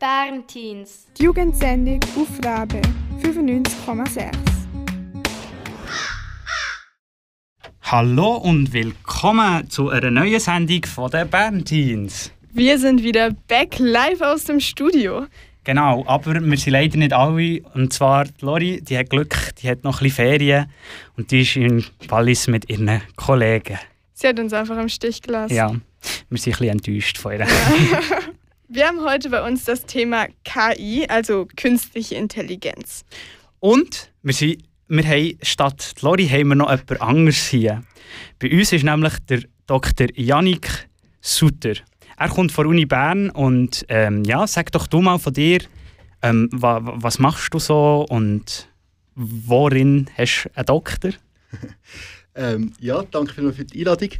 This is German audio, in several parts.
Bernteens. Die Jugendsendung auf Rabe 95,6. Hallo und willkommen zu einer neuen Sendung von den Bernteens. Wir sind wieder back live aus dem Studio. Genau, aber wir sind leider nicht alle. Und zwar die Lori, die hat Glück, die hat noch ein bisschen Ferien und die ist in Wallis mit ihren Kollegen. Sie hat uns einfach im Stich gelassen. Ja, wir sind ein bisschen enttäuscht von ihr. Wir haben heute bei uns das Thema KI, also künstliche Intelligenz. Und wir, sind, wir haben statt Lori haben wir noch jemand anderes hier. Bei uns ist nämlich der Dr. Yannick Sutter. Er kommt von der Uni Bern und ähm, ja, sag doch du mal von dir, ähm, wa, was machst du so und worin hast du einen Doktor? ähm, ja, danke vielmals für die Einladung.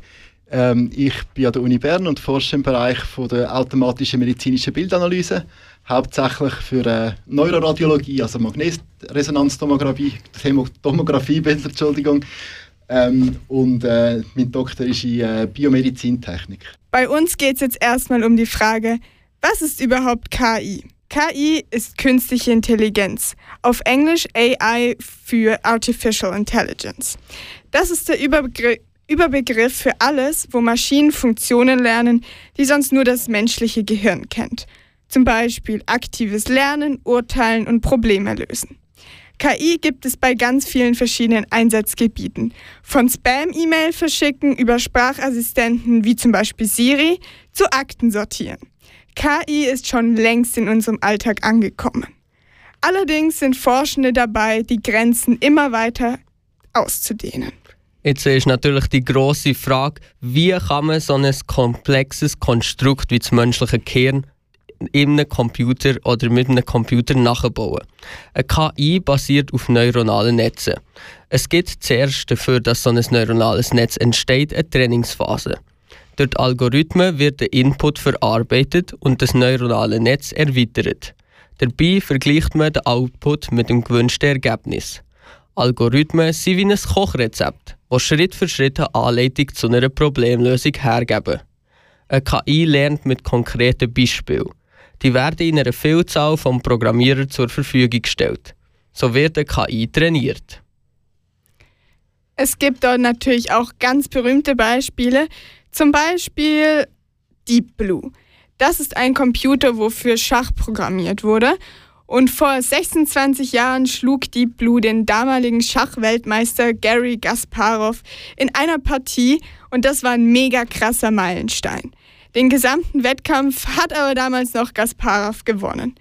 Ähm, ich bin an der Uni Bern und forsche im Bereich von der automatischen medizinischen Bildanalyse, hauptsächlich für äh, Neuroradiologie, also Magnetresonanztomographie, Tomographiebilder, Entschuldigung. Ähm, und äh, mein Doktor ist in äh, Biomedizintechnik. Bei uns geht es jetzt erstmal um die Frage, was ist überhaupt KI? KI ist künstliche Intelligenz, auf Englisch AI für Artificial Intelligence. Das ist der Überbegriff Überbegriff für alles, wo Maschinen Funktionen lernen, die sonst nur das menschliche Gehirn kennt. Zum Beispiel aktives Lernen, Urteilen und Probleme lösen. KI gibt es bei ganz vielen verschiedenen Einsatzgebieten. Von Spam-E-Mail verschicken über Sprachassistenten wie zum Beispiel Siri zu Akten sortieren. KI ist schon längst in unserem Alltag angekommen. Allerdings sind Forschende dabei, die Grenzen immer weiter auszudehnen. Jetzt ist natürlich die große Frage, wie kann man so ein komplexes Konstrukt wie das menschliche Gehirn in einem Computer oder mit einem Computer nachbauen. Eine KI basiert auf neuronalen Netzen. Es gibt zuerst dafür, dass so ein neuronales Netz entsteht, eine Trainingsphase. Durch Algorithmen wird der Input verarbeitet und das neuronale Netz erweitert. Dabei vergleicht man den Output mit dem gewünschten Ergebnis. Algorithmen sind wie ein Kochrezept, das Schritt für Schritt eine Anleitung zu einer Problemlösung hergeben. Eine KI lernt mit konkreten Beispielen. Die werden in einer Vielzahl von Programmierern zur Verfügung gestellt. So wird eine KI trainiert. Es gibt dort natürlich auch ganz berühmte Beispiele, zum Beispiel Deep Blue. Das ist ein Computer, wofür Schach programmiert wurde und vor 26 Jahren schlug Deep Blue den damaligen Schachweltmeister Gary Gasparov in einer Partie und das war ein mega krasser Meilenstein. Den gesamten Wettkampf hat aber damals noch Gasparov gewonnen.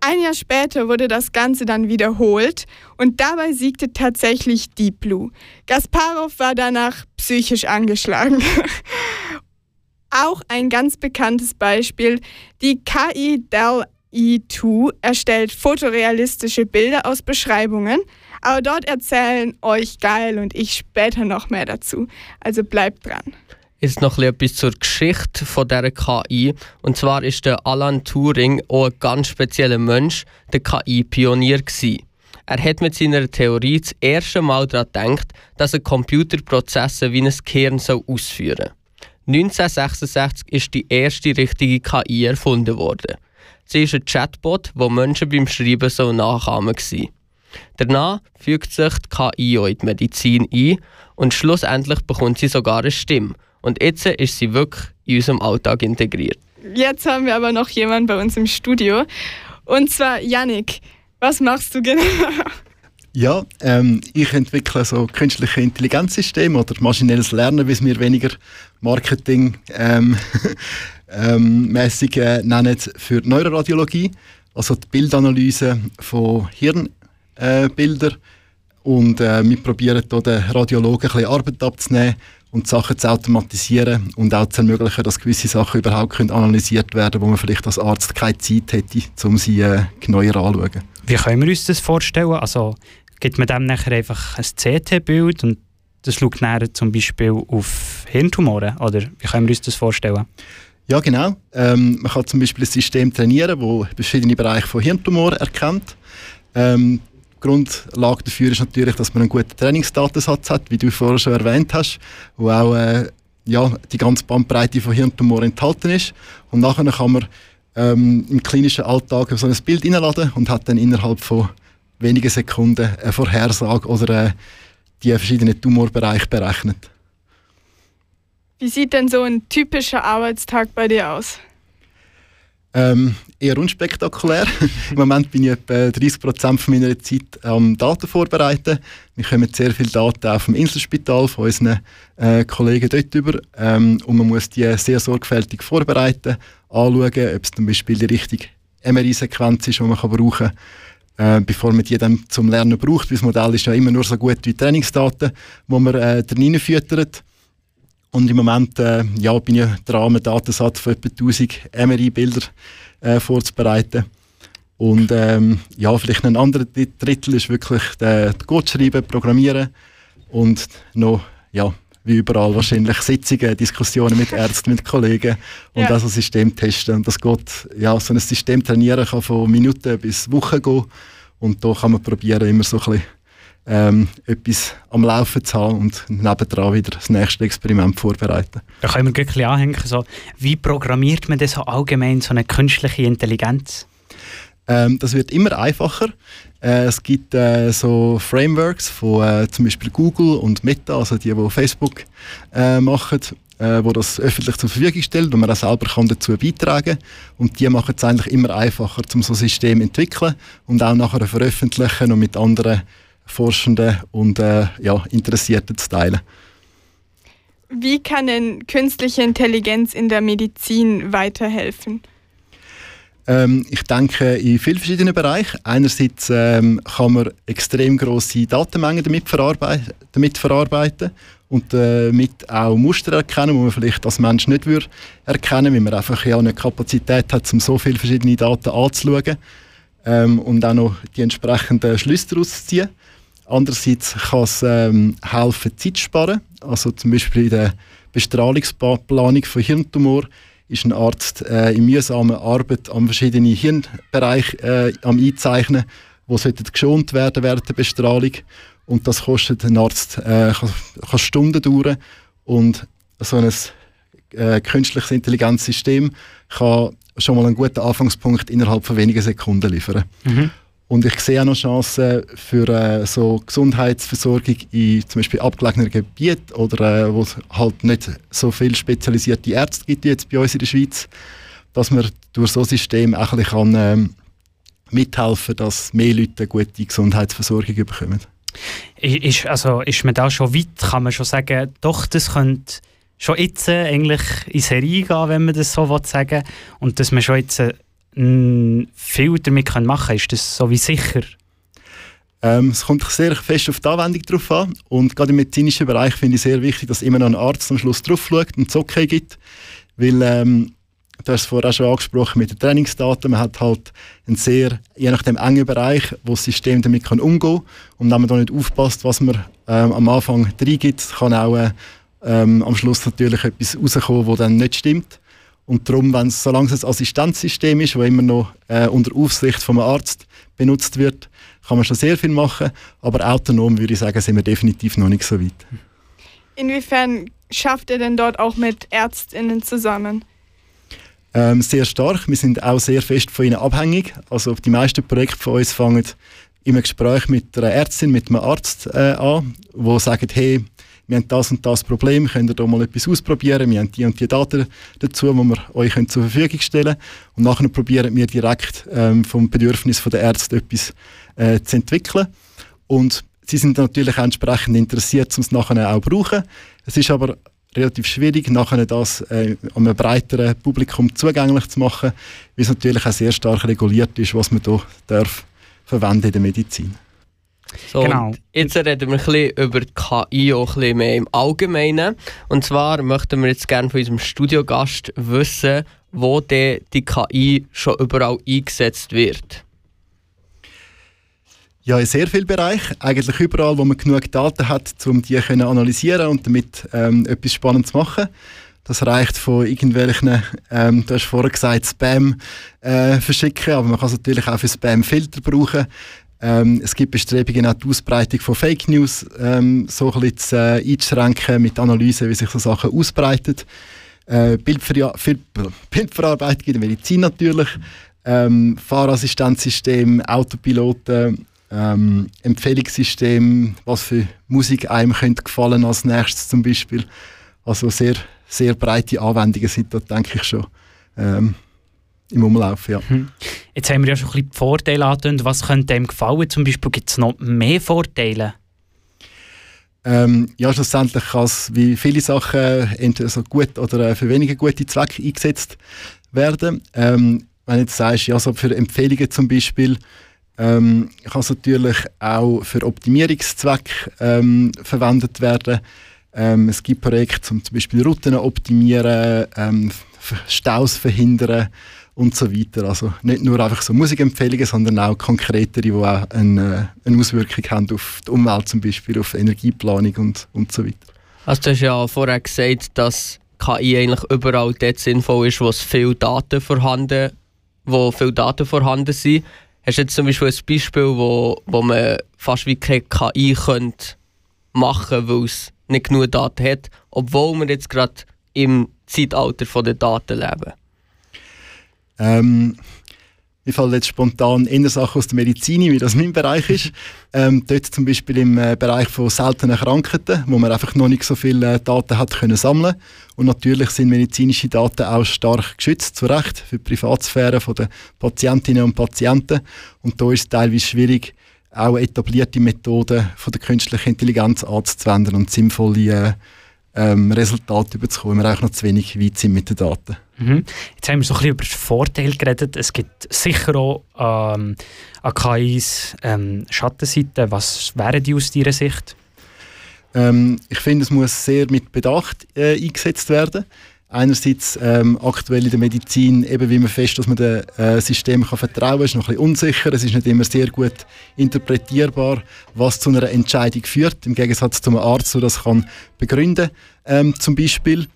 Ein Jahr später wurde das Ganze dann wiederholt und dabei siegte tatsächlich Deep Blue. Gasparov war danach psychisch angeschlagen. Auch ein ganz bekanntes Beispiel, die KI Dell E2 erstellt fotorealistische Bilder aus Beschreibungen, aber dort erzählen euch Geil und ich später noch mehr dazu. Also bleibt dran. Jetzt noch etwas zur Geschichte von dieser KI. Und zwar ist der Alan Turing auch ein ganz spezieller Mensch, der KI-Pionier Er hat mit seiner Theorie das erste Mal daran gedacht, dass ein Computer Prozesse wie ein Gehirn ausführen soll. 1966 ist die erste richtige KI erfunden worden. Sie ist ein Chatbot, wo Menschen beim Schreiben so nachahmen waren. Danach fügt sich die KI in die Medizin ein und schlussendlich bekommt sie sogar eine Stimme. Und jetzt ist sie wirklich in unserem Alltag integriert. Jetzt haben wir aber noch jemanden bei uns im Studio. Und zwar Yannick. Was machst du genau? Ja, ähm, ich entwickle so künstliche Intelligenzsysteme oder maschinelles Lernen, wie es mir weniger Marketing ähm, ähm, mäßig äh, nennen, für Neuroradiologie, also die Bildanalyse von Hirnbildern. Äh, und äh, wir probieren hier den Radiologen ein bisschen Arbeit abzunehmen und Sachen zu automatisieren und auch zu ermöglichen, dass gewisse Sachen überhaupt können analysiert werden wo man vielleicht als Arzt keine Zeit hätte, um sie äh, genauer anzuschauen. Wie können wir uns das vorstellen? Also gibt man dem nachher einfach ein CT-Bild und das schaut nachher zum Beispiel auf Hirntumoren? Oder wie können wir uns das vorstellen? Ja, genau. Ähm, man kann zum Beispiel ein System trainieren, das verschiedene Bereiche von Hirntumoren erkennt. Ähm, Grundlage dafür ist natürlich, dass man einen guten Trainingsdatensatz hat, wie du vorher schon erwähnt hast, wo auch äh, ja, die ganze Bandbreite von Hirntumoren enthalten ist. Und nachher kann man ähm, im klinischen Alltag so ein Bild hineinladen und hat dann innerhalb von wenigen Sekunden eine Vorhersage oder äh, die verschiedenen Tumorbereiche berechnet. Wie sieht denn so ein typischer Arbeitstag bei dir aus? Ähm, eher unspektakulär. Im Moment bin ich etwa 30 Prozent meiner Zeit am Daten vorbereiten. Wir kommen sehr viele Daten auf dem Inselspital von unseren äh, Kollegen dort über ähm, und man muss die sehr sorgfältig vorbereiten, anschauen, ob es zum Beispiel die richtige MRI-Sequenz ist, die man kann brauchen kann, äh, bevor man die dann zum Lernen braucht. Weil das Modell ist ja immer nur so gut wie Trainingsdaten, die man äh, drin füttert. Und im Moment äh, ja, bin ich dran, einen Datensatz von etwa 1000 MRI-Bilder äh, vorzubereiten. Und ähm, ja, vielleicht ein anderer Drittel ist wirklich der Code schreiben, programmieren und noch, ja, wie überall wahrscheinlich Sitzungen, Diskussionen mit Ärzten, mit Kollegen und ja. also System testen. Und das geht, ja, so ein System trainieren kann von Minuten bis Wochen gehen und da kann man probieren, immer so ein bisschen ähm, etwas am Laufen zu haben und nebendran wieder das nächste Experiment vorbereiten. Da können wir ein bisschen anhängen. So, wie programmiert man das so allgemein, so eine künstliche Intelligenz? Ähm, das wird immer einfacher. Äh, es gibt äh, so Frameworks von äh, zum Beispiel Google und Meta, also die, die Facebook äh, machen, äh, wo das öffentlich zur Verfügung stellt und man auch selber kann dazu beitragen und die machen es eigentlich immer einfacher, um so ein System zu entwickeln und auch nachher veröffentlichen und mit anderen Forschenden und äh, ja, Interessierten zu teilen. Wie kann denn künstliche Intelligenz in der Medizin weiterhelfen? Ähm, ich denke in vielen verschiedenen Bereichen. Einerseits ähm, kann man extrem große Datenmengen damit, verarbeit damit verarbeiten und damit auch Muster erkennen, die man vielleicht als Mensch nicht würde erkennen, weil man einfach ja eine Kapazität hat, um so viele verschiedene Daten anzuschauen ähm, und auch noch die entsprechenden Schlüsse daraus zu ziehen. Andererseits kann es ähm, helfen, Zeit zu sparen. Also zum Beispiel in der Bestrahlungsplanung von Hirntumor ist ein Arzt äh, in mühsamer Arbeit an verschiedenen Hirnbereichen äh, am Einzeichnen, die geschont werden während der Bestrahlung. Und das kostet ein Arzt äh, kann, kann Stunden dauern. Und so ein äh, künstliches Intelligenzsystem kann schon mal einen guten Anfangspunkt innerhalb von wenigen Sekunden liefern. Mhm. Und ich sehe auch noch Chancen für äh, so Gesundheitsversorgung in zum Beispiel abgelegenen Gebieten oder äh, wo es halt nicht so viele spezialisierte Ärzte gibt wie jetzt bei uns in der Schweiz, dass man durch so ein System auch ein bisschen kann, äh, mithelfen kann, dass mehr Leute eine gute Gesundheitsversorgung bekommen. Ist, also, ist man da schon weit? Kann man schon sagen, doch, das könnte schon jetzt äh, eigentlich in Serie gehen, wenn man das so sagen will, und dass man schon jetzt äh, viel damit machen können? Ist das so wie sicher? Ähm, es kommt sehr fest auf die Anwendung drauf an. Und gerade im medizinischen Bereich finde ich sehr wichtig, dass immer noch ein Arzt am Schluss drauf schaut und es okay gibt. Weil, ähm, du hast es vorher auch schon angesprochen mit den Trainingsdaten, man hat halt einen sehr, je nachdem engen Bereich, wo das System damit kann umgehen kann. Und wenn man da nicht aufpasst, was man ähm, am Anfang reingibt, kann auch äh, ähm, am Schluss natürlich etwas rauskommen, das dann nicht stimmt. Und darum, wenn es, solange es ein Assistenzsystem ist, das immer noch äh, unter Aufsicht vom Arzt benutzt wird, kann man schon sehr viel machen. Aber autonom würde ich sagen, sind wir definitiv noch nicht so weit. Inwiefern schafft ihr denn dort auch mit ÄrztInnen zusammen? Ähm, sehr stark. Wir sind auch sehr fest von ihnen abhängig. Also die meisten Projekte von uns fangen im Gespräch mit einer Ärztin, mit einem Arzt äh, an, wo sagen, hey, wir haben das und das Problem, könnt ihr da mal etwas ausprobieren, wir haben die und die Daten dazu, die wir euch zur Verfügung stellen können. Und nachher probieren wir direkt ähm, vom Bedürfnis der Ärzte etwas äh, zu entwickeln. Und sie sind natürlich entsprechend interessiert, um es nachher auch zu brauchen. Es ist aber relativ schwierig, nachher das äh, einem breiteren Publikum zugänglich zu machen, weil es natürlich auch sehr stark reguliert ist, was man hier darf verwenden in der Medizin. So, genau. Jetzt reden wir ein bisschen über die KI auch ein bisschen mehr im Allgemeinen. Und zwar möchten wir jetzt gerne von unserem Studiogast wissen, wo die, die KI schon überall eingesetzt wird. Ja, in sehr vielen Bereichen. Eigentlich überall, wo man genug Daten hat, um die zu analysieren und damit ähm, etwas Spannendes zu machen. Das reicht von irgendwelchen, ähm, du hast vorher gesagt, Spam äh, verschicken, aber man kann es natürlich auch für Spam-Filter brauchen. Ähm, es gibt Bestrebungen, auch die Ausbreitung von Fake News ähm, so ein bisschen äh, einzuschränken mit Analyse, wie sich so Sachen ausbreiten. äh, Bildver Bildverarbeitung in der Medizin natürlich, ähm, Fahrassistenzsystem, Autopiloten, ähm, Empfehlungssystem, was für Musik einem könnte gefallen als nächstes zum Beispiel. Also sehr, sehr breite Anwendungen sind da, denke ich schon. Ähm, im Umlauf, ja. Hm. Jetzt haben wir ja schon ein bisschen die Vorteile angetönt. Was könnte einem gefallen? Zum Beispiel gibt es noch mehr Vorteile? Ähm, ja, schlussendlich kann es wie viele Sachen entweder so gut oder äh, für weniger gute Zwecke eingesetzt werden. Ähm, wenn du jetzt sagst, ja, so für Empfehlungen zum Beispiel, ähm, kann es natürlich auch für Optimierungszwecke ähm, verwendet werden. Ähm, es gibt Projekte, um zum Beispiel Routen optimieren, ähm, Staus verhindern und so weiter. Also nicht nur einfach so Musikempfehlungen, sondern auch konkretere, die auch eine, eine Auswirkung haben auf die Umwelt, zum Beispiel auf Energieplanung und, und so weiter. Also du hast ja vorher gesagt, dass KI eigentlich überall dort sinnvoll ist, wo es viele Daten vorhanden, wo viele Daten vorhanden sind. Hast du jetzt zum Beispiel ein Beispiel, wo, wo man fast wie keine KI könnte machen, weil es nicht genug Daten hat, obwohl wir jetzt gerade im Zeitalter der Daten leben? Ähm, mir fallen jetzt spontan eher Sachen aus der Medizin, wie das mein Bereich ist. Ähm, dort zum Beispiel im äh, Bereich von seltenen Krankheiten, wo man einfach noch nicht so viele äh, Daten hat können sammeln. Und natürlich sind medizinische Daten auch stark geschützt, zu Recht, für die Privatsphäre der Patientinnen und Patienten. Und da ist es teilweise schwierig, auch etablierte Methoden von der künstlichen Intelligenz anzuwenden und sinnvolle äh, ähm, Resultate überzukommen, wir auch noch zu wenig weit sind mit den Daten. Mhm. Jetzt haben wir so ein bisschen über Vorteile geredet. Es gibt sicher auch ähm, KIs ähm, Schattenseiten. Was wären die aus deiner Sicht? Ähm, ich finde, es muss sehr mit Bedacht äh, eingesetzt werden einerseits ähm, aktuell in der Medizin eben wie man fest, dass man dem äh, System kann vertrauen kann, ist noch ein bisschen unsicher. Es ist nicht immer sehr gut interpretierbar, was zu einer Entscheidung führt, im Gegensatz zum Arzt, der das kann begründen ähm, zum Beispiel.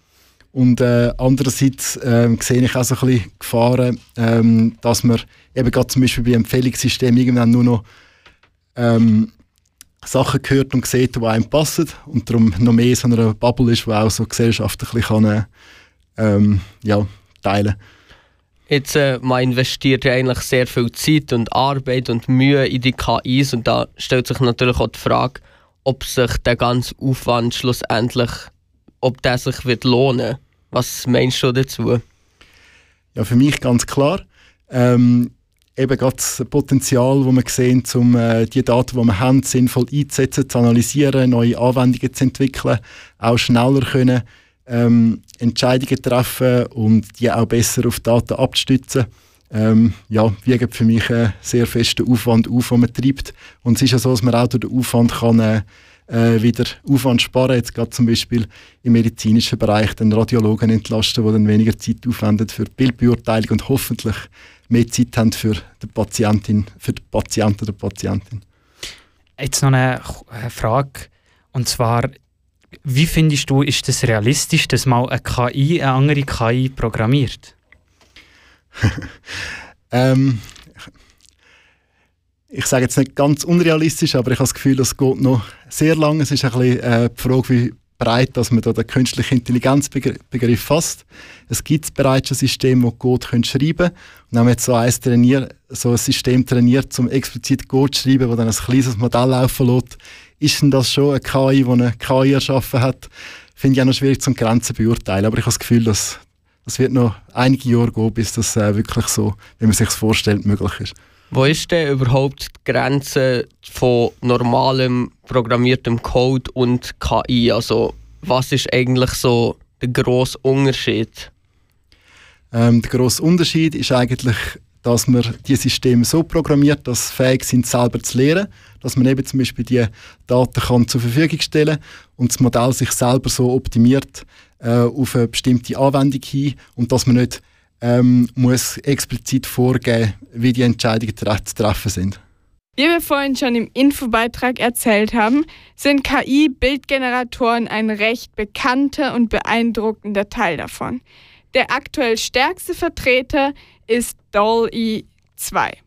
Und äh, andererseits äh, sehe ich auch so ein bisschen Gefahren, ähm, dass man eben gerade zum Beispiel bei Empfehlungssystemen irgendwann nur noch ähm, Sachen hört und sieht, die einem passen und darum noch mehr so eine Bubble ist, die auch so gesellschaftlich kann, äh, ähm, ja, teilen. Jetzt, äh, man investiert ja eigentlich sehr viel Zeit und Arbeit und Mühe in die KIs und da stellt sich natürlich auch die Frage, ob sich der ganze Aufwand schlussendlich, ob der sich wird lohnen. Was meinst du dazu? Ja, für mich ganz klar. Ähm, eben gerade das Potenzial, das wir sehen, um äh, die Daten, die wir haben, sinnvoll einzusetzen, zu analysieren, neue Anwendungen zu entwickeln, auch schneller können ähm, Entscheidungen treffen und die auch besser auf Daten abzustützen. Ähm, ja, wiegen für mich einen sehr festen Aufwand auf, den man treibt. Und es ist ja so, dass man auch durch den Aufwand kann, äh, äh, wieder Aufwand sparen Jetzt gerade zum Beispiel im medizinischen Bereich den Radiologen entlasten, die dann weniger Zeit aufwenden für die Bildbeurteilung und hoffentlich mehr Zeit haben für die Patientin, für den Patienten oder Patientin. Jetzt noch eine Frage. Und zwar, wie findest du, ist das realistisch, dass mal eine KI eine andere KI programmiert? ähm, ich sage jetzt nicht ganz unrealistisch, aber ich habe das Gefühl, das geht noch sehr lange. Es ist ein bisschen äh, die Frage, wie breit, dass man da den künstlichen Intelligenzbegriff fasst. Es gibt bereits ein System, das Code können schreiben können. Und man jetzt so, eins trainiert, so ein System trainiert, um explizit Code zu schreiben, das dann ein kleines Modell laufen lässt, ist denn das schon eine KI, die eine KI erschaffen hat? Finde ich auch noch schwierig zum Grenzen beurteilen. Aber ich habe das Gefühl, dass das wird noch einige Jahre gehen, bis das äh, wirklich so, wie man sich vorstellt, möglich ist. Wo ist denn überhaupt die Grenze von normalem programmiertem Code und KI? Also was ist eigentlich so der grosse Unterschied? Ähm, der grosse Unterschied ist eigentlich dass man die Systeme so programmiert, dass sie fähig sind, selber zu lernen, dass man eben zum Beispiel die Daten kann zur Verfügung stellen und das Modell sich selber so optimiert äh, auf eine bestimmte Anwendung hin und dass man nicht ähm, muss explizit vorgeben, wie die Entscheidungen zu treffen sind. Wie wir vorhin schon im Infobeitrag erzählt haben, sind KI-Bildgeneratoren ein recht bekannter und beeindruckender Teil davon. Der aktuell stärkste Vertreter ist DALL-E 2.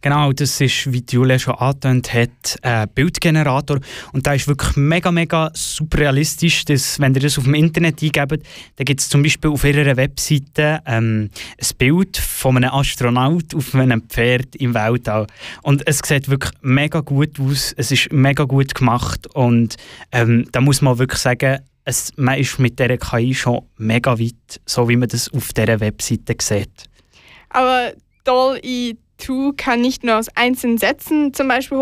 Genau, das ist, wie Julia schon angetönt hat, ein Bildgenerator. Und der ist wirklich mega, mega super realistisch. Dass, wenn ihr das auf dem Internet eingebt, dann gibt es zum Beispiel auf ihrer Webseite ähm, ein Bild von einem Astronaut auf einem Pferd im Weltall. Und es sieht wirklich mega gut aus. Es ist mega gut gemacht. Und ähm, da muss man wirklich sagen, es, man ist mit dieser KI schon mega weit, so wie man das auf dieser Webseite sieht. Aber Doll-E 2 kann nicht nur aus einzelnen Sätzen zum Beispiel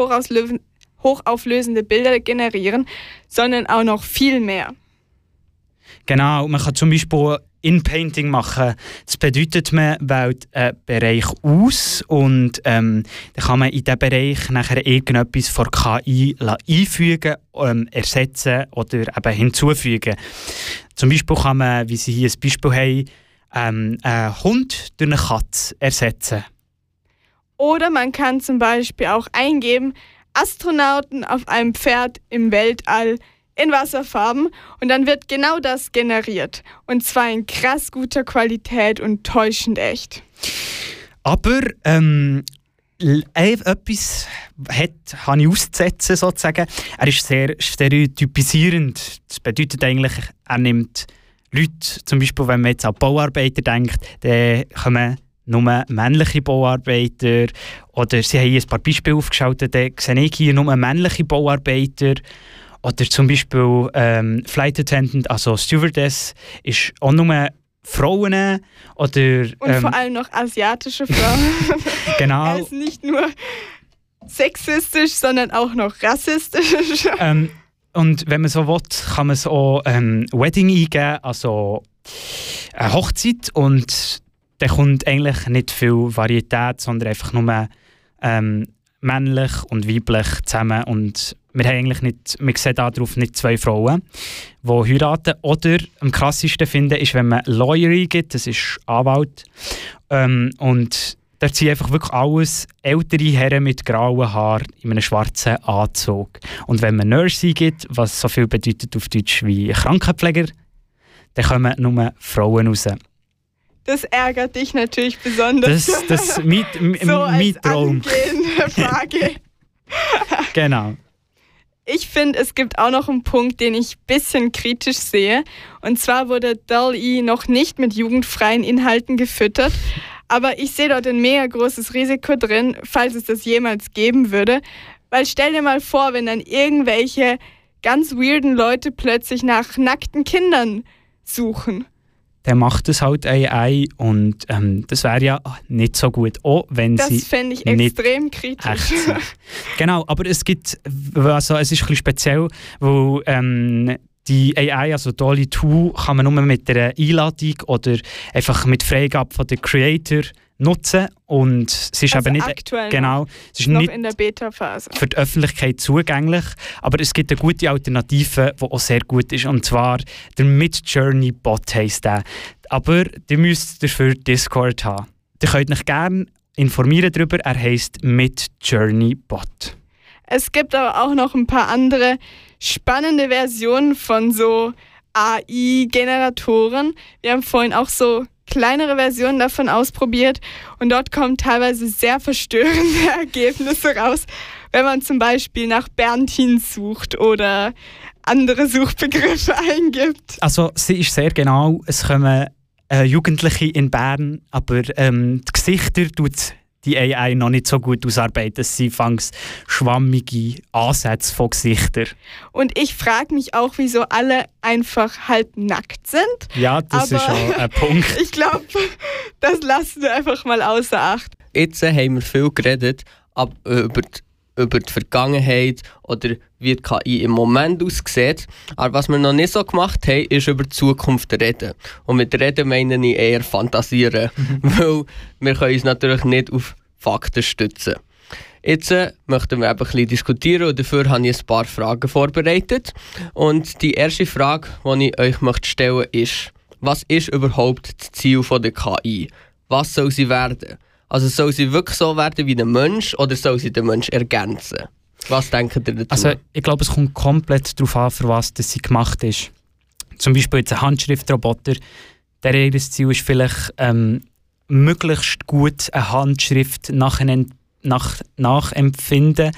hochauflösende Bilder generieren, sondern auch noch viel mehr. Genau, man kann zum Beispiel In-Painting machen. Das bedeutet, man wählt einen Bereich aus und ähm, dann kann man in diesem Bereich nachher irgendetwas von KI einfügen, ähm, ersetzen oder eben hinzufügen. Zum Beispiel kann man, wie Sie hier ein Beispiel haben, ähm, einen Hund durch eine Katze ersetzen. Oder man kann zum Beispiel auch eingeben, Astronauten auf einem Pferd im Weltall in Wasserfarben und dann wird genau das generiert. Und zwar in krass guter Qualität und täuschend echt. Aber ähm, etwas hat, habe ich auszusetzen, sozusagen. Er ist sehr stereotypisierend. Das bedeutet eigentlich, er nimmt Leute, zum Beispiel wenn man jetzt an Bauarbeiter denkt, dann kommen nur männliche Bauarbeiter. Oder sie haben hier ein paar Beispiele aufgeschaltet, da sehe ich hier nur männliche Bauarbeiter. Oder zum Beispiel ähm, Flight Attendant, also Stewardess, ist auch nur Frauen. Oder, ähm, Und vor allem noch asiatische Frauen. genau. ist nicht nur sexistisch, sondern auch noch rassistisch. ähm, und wenn man so will, kann man so ähm, Wedding eingeben, also eine Hochzeit. Und da kommt eigentlich nicht viel Varietät, sondern einfach nur ähm, männlich und weiblich zusammen. Und wir haben eigentlich nicht, wir sehen darauf nicht zwei Frauen, die heiraten. Oder am krassesten finde ist, wenn man Lawyer gibt, das ist Anwalt. Ähm, und da sind einfach wirklich alles ältere Herren mit grauen Haaren in einem schwarzen Anzug. Und wenn man Nurse gibt, was so viel bedeutet auf Deutsch wie Krankenpfleger, dann kommen nur Frauen raus. Das ärgert dich natürlich besonders. Das, das mein, so mein Traum. Frage. genau. Ich finde, es gibt auch noch einen Punkt, den ich ein bisschen kritisch sehe. Und zwar wurde Dull-E noch nicht mit jugendfreien Inhalten gefüttert. Aber ich sehe dort ein mega großes Risiko drin, falls es das jemals geben würde. Weil stell dir mal vor, wenn dann irgendwelche ganz weirden Leute plötzlich nach nackten Kindern suchen der macht es halt AI und ähm, das wäre ja nicht so gut, auch wenn das sie Das fände ich extrem kritisch. genau, aber es gibt, also es ist ein bisschen speziell, weil ähm, die AI, also Dolly 2, kann man nur mit einer Einladung oder einfach mit Freigabe von den Creator nutzen und es ist also eben nicht genau es ist noch nicht in der Beta-Phase für die Öffentlichkeit zugänglich, aber es gibt eine gute Alternative, die auch sehr gut ist und zwar der Midjourney Bot heisst der. Aber ihr müsst dafür Discord haben. Ihr könnt euch gerne informieren darüber. Er heißt Midjourney Bot. Es gibt aber auch noch ein paar andere spannende Versionen von so AI-Generatoren. Wir haben vorhin auch so kleinere Versionen davon ausprobiert und dort kommen teilweise sehr verstörende Ergebnisse raus, wenn man zum Beispiel nach Berntin sucht oder andere Suchbegriffe eingibt. Also sie ist sehr genau, es kommen äh, Jugendliche in Bern, aber ähm, die Gesichter tut die AI noch nicht so gut ausarbeiten. Sie fangs schwammige Ansätze von Gesichtern. Und ich frage mich auch, wieso alle einfach halb nackt sind. Ja, das Aber ist auch ein Punkt. Ich glaube, das lassen wir einfach mal außer Acht. Jetzt haben wir viel geredet ab, über, die, über die Vergangenheit oder wie die KI im Moment aussieht. Aber was wir noch nicht so gemacht haben, ist über die Zukunft reden. Und mit reden meine ich eher fantasieren. Weil wir können uns natürlich nicht auf Fakten stützen. Jetzt äh, möchten wir ein bisschen diskutieren und dafür habe ich ein paar Fragen vorbereitet. Und die erste Frage, die ich euch möchte stellen ist, was ist überhaupt das Ziel von der KI? Was soll sie werden? Also soll sie wirklich so werden wie ein Mensch oder soll sie den Mensch ergänzen? Was denken ihr dazu? Also ich glaube, es kommt komplett darauf an, für was das sie gemacht ist. Zum Beispiel jetzt ein Handschriftroboter, der ihr Ziel ist vielleicht ähm, möglichst gut eine Handschrift nachher nach, nachempfinden.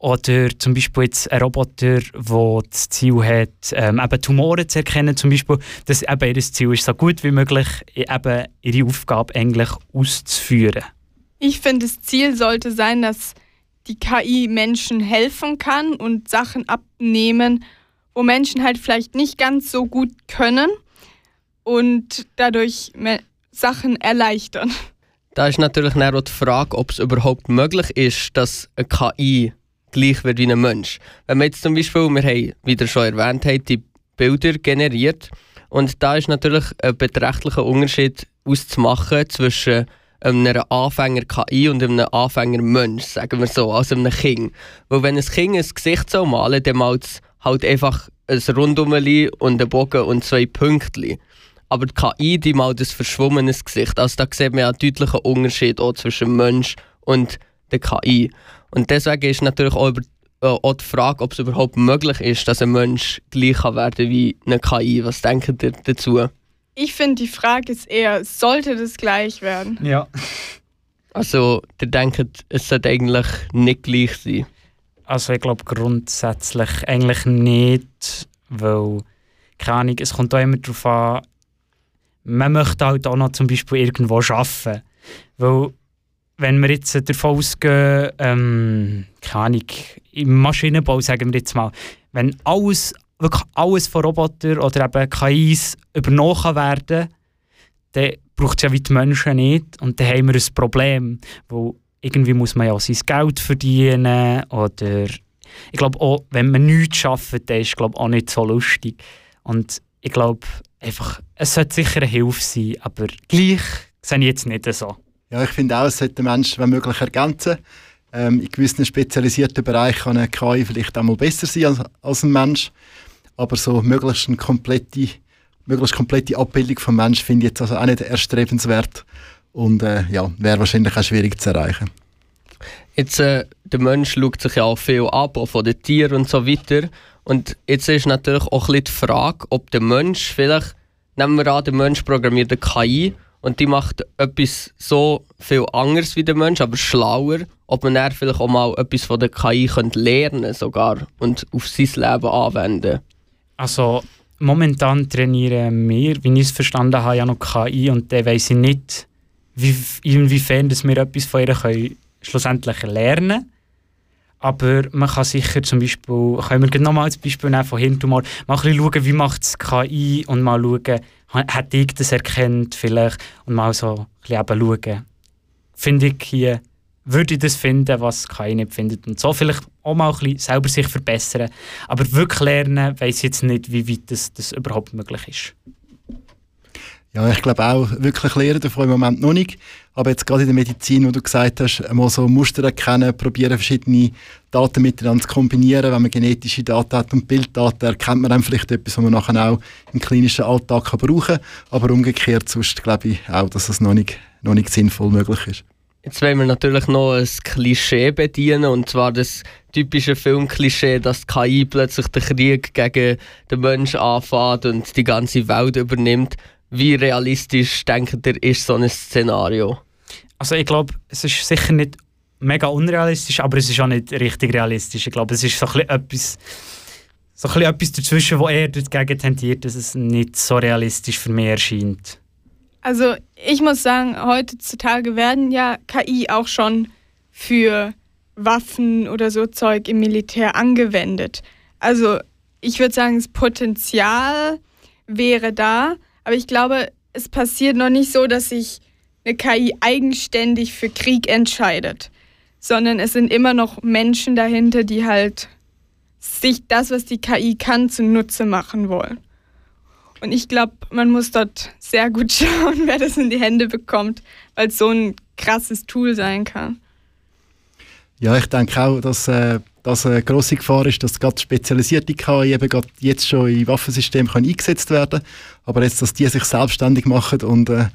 Oder zum Beispiel jetzt ein Roboter, der das Ziel hat, ähm, eben Tumore zu erkennen, zum Beispiel, dass eben ihr Ziel ist, so gut wie möglich eben ihre Aufgabe eigentlich auszuführen. Ich finde, das Ziel sollte sein, dass die KI Menschen helfen kann und Sachen abnehmen, wo Menschen halt vielleicht nicht ganz so gut können und dadurch Sachen erleichtern. Da ist natürlich auch die Frage, ob es überhaupt möglich ist, dass eine KI gleich wird wie ein Mensch. Wenn wir jetzt zum Beispiel, wir haben, wie ihr schon erwähnt habt, die Bilder generiert und da ist natürlich ein beträchtlicher Unterschied auszumachen zwischen einer Anfänger-KI und einem Anfänger-Mensch, sagen wir so, also einem Kind. Weil wenn ein Kind ein Gesicht so malen dann malt es halt einfach ein Rundumli und einen Bogen und zwei Pünktchen. Aber die KI, die malt ein verschwommenes Gesicht. Also da sieht man ja einen deutlichen Unterschied auch zwischen Mensch und der KI. Und deswegen ist natürlich auch, über, äh, auch die Frage, ob es überhaupt möglich ist, dass ein Mensch gleich werden kann wie eine KI. Was denkt ihr dazu? Ich finde, die Frage ist eher, sollte das gleich werden? Ja. Also, ihr denkt, es sollte eigentlich nicht gleich sein? Also, ich glaube grundsätzlich eigentlich nicht, weil, keine Ahnung, es kommt auch immer darauf an, man möchte halt auch noch zum Beispiel irgendwo arbeiten. Weil wenn wir jetzt davon ausgehen, ähm, keine Ahnung, im Maschinenbau sagen wir jetzt mal, wenn alles, wirklich alles von Robotern oder eben KIs übernommen werden dann braucht es ja wie die Menschen nicht und dann haben wir ein Problem, wo irgendwie muss man ja auch sein Geld verdienen oder ich glaube auch, wenn man nichts arbeitet, dann ist es auch nicht so lustig und ich glaube einfach, es sollte sicher eine Hilfe sein, aber gleich sehe ich jetzt nicht so. Ja, ich finde auch, es sollte der Mensch, wenn möglich, ergänzen. Ähm, in gewissen spezialisierten Bereichen kann eine KI vielleicht auch mal besser sein als, als ein Mensch. Aber so möglichst eine komplette, möglichst komplette Abbildung vom Mensch finde ich jetzt also auch nicht erstrebenswert. Und äh, ja, wäre wahrscheinlich auch schwierig zu erreichen. Jetzt, äh, der Mensch schaut sich ja auch viel ab, auch von den Tieren und so weiter. Und jetzt ist natürlich auch ein bisschen die Frage, ob der Mensch vielleicht, nehmen wir an, der Mensch programmiert eine KI und die macht etwas so viel anderes wie der Mensch, aber schlauer, ob man dann vielleicht auch mal etwas von der KI könnte lernen sogar und auf sein Leben anwenden. Also momentan trainieren wir, wie ich es verstanden habe, ja noch KI und dann weiss ich nicht, wie, inwiefern dass wir etwas von ihr können schlussendlich lernen können. Aber man kann sicher zum Beispiel, können wir nochmal als Beispiel nehmen von Hirntumor, mal ein bisschen schauen, wie macht es KI und mal schauen, hat ich das erkennt vielleicht und mal so ein bisschen eben schauen. Finde ich hier, würde ich das finden, was KI nicht findet und so vielleicht auch mal ein bisschen selber sich verbessern. Aber wirklich lernen, weiß ich jetzt nicht, wie weit das, das überhaupt möglich ist. Ja, ich glaube auch, wirklich lernen davon im Moment noch nicht. Aber jetzt gerade in der Medizin, wo du gesagt hast, mal so Muster erkennen, probieren verschiedene Daten miteinander zu kombinieren. Wenn man genetische Daten hat und Bilddaten, erkennt man dann vielleicht etwas, was man nachher auch im klinischen Alltag kann brauchen kann. Aber umgekehrt, sonst glaube ich auch, dass es noch nicht, noch nicht sinnvoll möglich ist. Jetzt wollen wir natürlich noch ein Klischee bedienen, und zwar das typische Filmklischee, dass die KI plötzlich den Krieg gegen den Menschen anfängt und die ganze Welt übernimmt. Wie realistisch denkt ihr, ist so ein Szenario? Also ich glaube, es ist sicher nicht mega unrealistisch, aber es ist auch nicht richtig realistisch. Ich glaube, es ist so ein etwas, so ein etwas dazwischen, wo eher dagegen tendiert, dass es nicht so realistisch für mich erscheint. Also ich muss sagen, heutzutage werden ja KI auch schon für Waffen oder so Zeug im Militär angewendet. Also ich würde sagen, das Potenzial wäre da, aber ich glaube, es passiert noch nicht so, dass sich eine KI eigenständig für Krieg entscheidet, sondern es sind immer noch Menschen dahinter, die halt sich das, was die KI kann, zunutze machen wollen. Und ich glaube, man muss dort sehr gut schauen, wer das in die Hände bekommt, weil es so ein krasses Tool sein kann. Ja, ich denke auch, dass äh, das eine grosse Gefahr ist, dass gerade spezialisierte KI eben gerade jetzt schon in Waffensystemen eingesetzt werden können. Aber jetzt, dass die sich selbstständig machen und äh,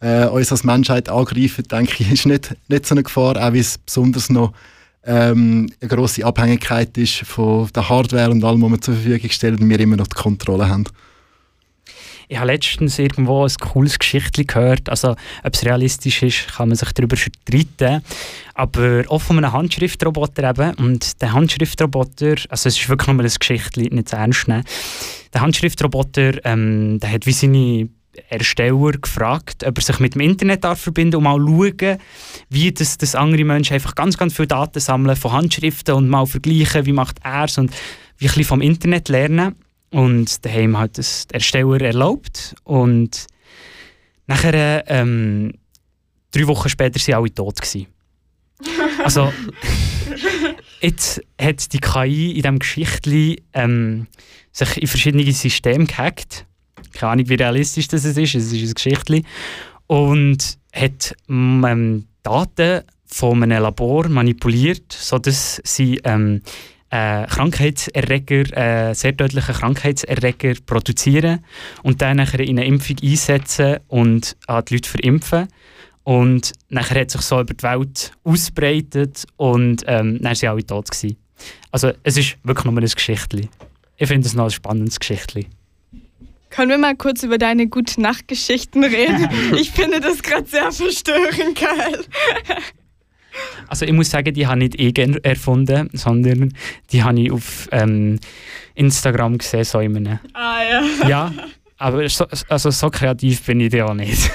äh, uns als Menschheit angreifen, denke ich, ist nicht, nicht so eine Gefahr, auch wie es besonders noch ähm, eine grosse Abhängigkeit ist von der Hardware und allem, was wir zur Verfügung stellen und wir immer noch die Kontrolle haben. Ich habe letztens irgendwo ein cooles Geschichtchen gehört. Also, ob es realistisch ist, kann man sich darüber streiten. Aber auch von einem Handschriftroboter eben. Und der Handschriftroboter, also es ist wirklich nur ein Geschichtchen, nicht zu ernst nehmen. Der Handschriftroboter, ähm, der hat wie seine Ersteller gefragt, ob er sich mit dem Internet darf verbinden und mal schauen, wie das, das andere Menschen einfach ganz, ganz viele Daten sammeln von Handschriften und mal vergleichen, wie macht er es und wie ein bisschen vom Internet lernen. Und da haben halt das der Ersteller erlaubt und nachher, ähm, drei Wochen später waren alle tot. Gewesen. Also, jetzt hat die KI in diesem Geschichtchen ähm, sich in verschiedene Systeme gehackt keine Ahnung, wie realistisch das ist, es ist ein Geschichtchen. Und hat ähm, Daten von einem Labor manipuliert, sodass sie ähm, äh, Krankheitserreger, äh, sehr tödliche Krankheitserreger produzieren und dann nachher in eine Impfung einsetzen und an die Leute verimpfen. Und nachher hat sich so über die Welt ausbreitet und ähm, dann waren sie alle tot. Gewesen. Also es ist wirklich nur ein Geschichtchen. Ich finde es noch ein spannendes Geschichtchen. Können wir mal kurz über deine gute Nachtgeschichten reden? ich finde das gerade sehr verstörend geil. Also ich muss sagen, die habe nicht ich erfunden, sondern die habe ich auf ähm, Instagram gesehen, so in einem. Ah ja. Ja, aber so, also so kreativ bin ich ja auch nicht.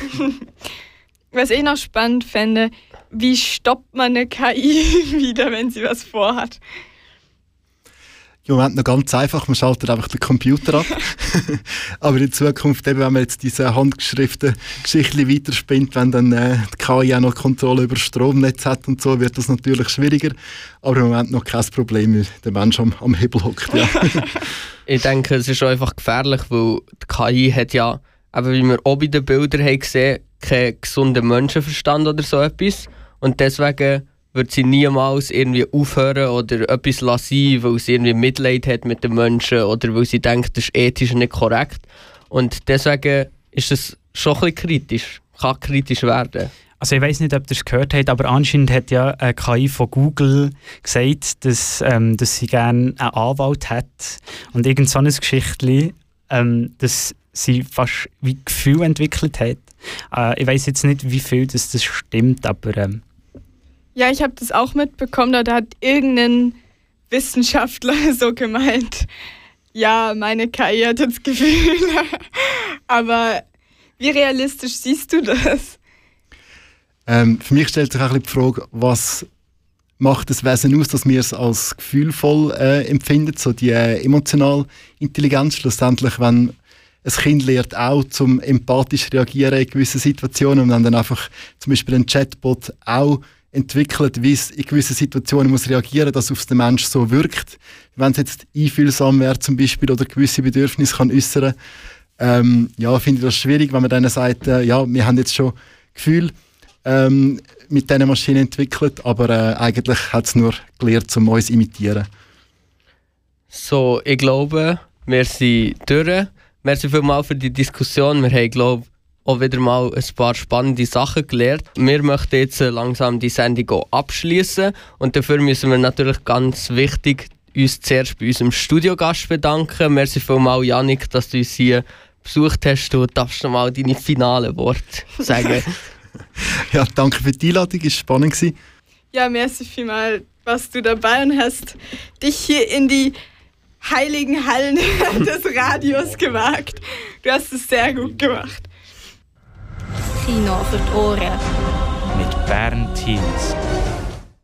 Was ich noch spannend fände, wie stoppt man eine KI wieder, wenn sie was vorhat? Im Moment noch ganz einfach, man schaltet einfach den Computer ab. Aber in Zukunft, eben, wenn man jetzt diese handgeschrifteten Geschichten weiterspinnt, wenn dann äh, die KI auch noch Kontrolle über das Stromnetz hat und so, wird das natürlich schwieriger. Aber im Moment noch kein Problem, weil der Mensch am, am Hebel hockt. Ja. ich denke, es ist einfach gefährlich, weil die KI hat ja, eben wie wir auch bei den Bildern haben gesehen, keinen gesunden Menschenverstand oder so etwas. Und deswegen wird sie niemals irgendwie aufhören oder etwas lassen, weil sie irgendwie Mitleid hat mit den Menschen oder weil sie denkt, das ist ethisch nicht korrekt. Und deswegen ist es schon ein bisschen kritisch, kann kritisch werden. Also ich weiß nicht, ob ihr es gehört habt, aber anscheinend hat ja eine KI von Google gesagt, dass, ähm, dass sie gerne einen Anwalt hat und irgend so ein Geschichtchen, ähm, dass sie fast wie Gefühl entwickelt hat. Äh, ich weiß jetzt nicht, wie viel das, das stimmt, aber ähm, ja, ich habe das auch mitbekommen. Da hat irgendein Wissenschaftler so gemeint, ja, meine KI hat jetzt Gefühle. Aber wie realistisch siehst du das? Ähm, für mich stellt sich auch die Frage, was macht das Wesen aus, dass wir es als gefühlvoll äh, empfinden, so die äh, emotionale Intelligenz. Schlussendlich, wenn ein Kind lernt auch zum empathisch reagieren in gewissen Situationen und dann einfach zum Beispiel ein Chatbot auch entwickelt, wie es in gewissen Situationen muss reagieren muss, dass auf den Menschen so wirkt. Wenn es jetzt einfühlsam wäre zum Beispiel oder gewisse Bedürfnisse kann äußern ähm, ja, finde ich das schwierig, wenn man dann sagt, äh, ja, wir haben jetzt schon Gefühl ähm, mit diesen Maschinen entwickelt, aber äh, eigentlich hat es nur gelernt, um uns zu imitieren. So, ich glaube, wir sind durch. Merci vielmals für die Diskussion. Wir haben, glaube auch wieder mal ein paar spannende Sachen gelernt. Wir möchten jetzt langsam die Sendung abschließen und dafür müssen wir natürlich ganz wichtig uns zuerst bei unserem Studiogast bedanken. Merci vielmals, Janik, dass du uns hier besucht hast. Du darfst noch mal deine finalen Worte sagen. ja, danke für die Einladung, es war spannend. Ja, merci vielmals, was du dabei und hast dich hier in die heiligen Hallen des Radios gewagt. Du hast es sehr gut gemacht. Kino für die Ohren. Mit Bernd Hinz.